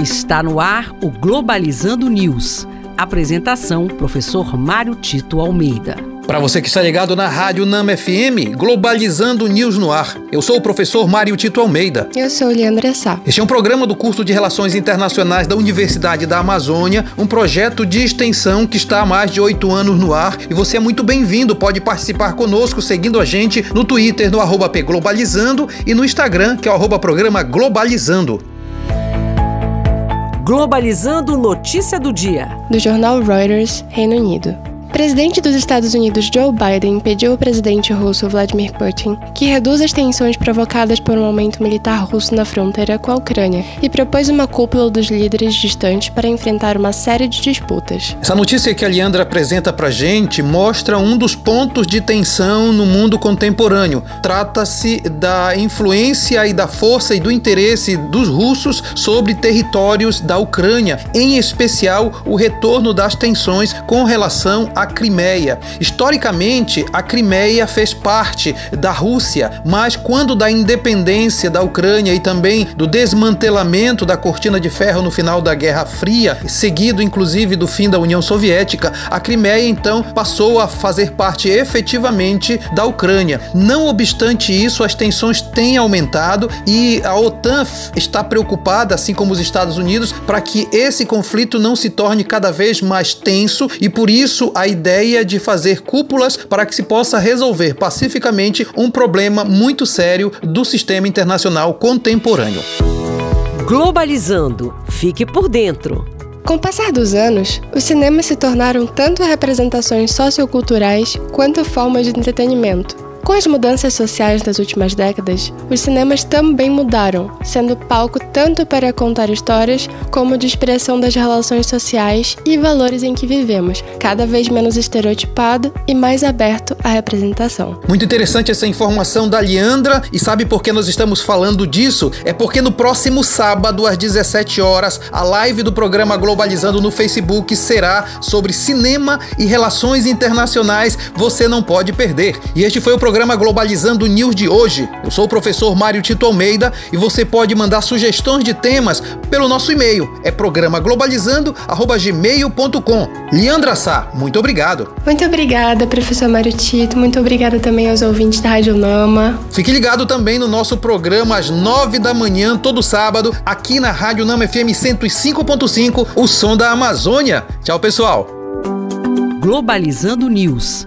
Está no ar o Globalizando News. Apresentação: Professor Mário Tito Almeida. Para você que está ligado na Rádio Nama FM, Globalizando News no Ar. Eu sou o professor Mário Tito Almeida. Eu sou Leandra Sá. Este é um programa do curso de Relações Internacionais da Universidade da Amazônia, um projeto de extensão que está há mais de oito anos no ar. E você é muito bem-vindo, pode participar conosco seguindo a gente no Twitter, no arroba Globalizando e no Instagram, que é o arroba programa Globalizando. Globalizando Notícia do Dia. Do jornal Reuters, Reino Unido. Presidente dos Estados Unidos Joe Biden pediu ao presidente russo Vladimir Putin que reduza as tensões provocadas por um aumento militar russo na fronteira com a Ucrânia e propôs uma cúpula dos líderes distantes para enfrentar uma série de disputas. Essa notícia que a Leandra apresenta pra gente mostra um dos pontos de tensão no mundo contemporâneo. Trata-se da influência e da força e do interesse dos russos sobre territórios da Ucrânia, em especial o retorno das tensões com relação a Crimeia. Historicamente, a Crimeia fez parte da Rússia, mas quando da independência da Ucrânia e também do desmantelamento da cortina de ferro no final da Guerra Fria, seguido inclusive do fim da União Soviética, a Crimeia então passou a fazer parte efetivamente da Ucrânia. Não obstante isso, as tensões têm aumentado e a OTAN está preocupada, assim como os Estados Unidos, para que esse conflito não se torne cada vez mais tenso e por isso a ideia de fazer cúpulas para que se possa resolver pacificamente um problema muito sério do sistema internacional contemporâneo. Globalizando. Fique por dentro. Com o passar dos anos, os cinemas se tornaram tanto representações socioculturais quanto formas de entretenimento. Com as mudanças sociais das últimas décadas, os cinemas também mudaram, sendo palco tanto para contar histórias como de expressão das relações sociais e valores em que vivemos, cada vez menos estereotipado e mais aberto à representação. Muito interessante essa informação da Leandra, e sabe por que nós estamos falando disso? É porque no próximo sábado, às 17 horas, a live do programa Globalizando no Facebook será sobre cinema e relações internacionais. Você não pode perder. E este foi o programa programa Globalizando News de hoje. Eu sou o professor Mário Tito Almeida e você pode mandar sugestões de temas pelo nosso e-mail. É programaglobalizando@gmail.com. Leandra Sá, muito obrigado. Muito obrigada, professor Mário Tito. Muito obrigada também aos ouvintes da Rádio Nama. Fique ligado também no nosso programa às nove da manhã, todo sábado, aqui na Rádio Nama FM 105.5, o som da Amazônia. Tchau, pessoal. Globalizando News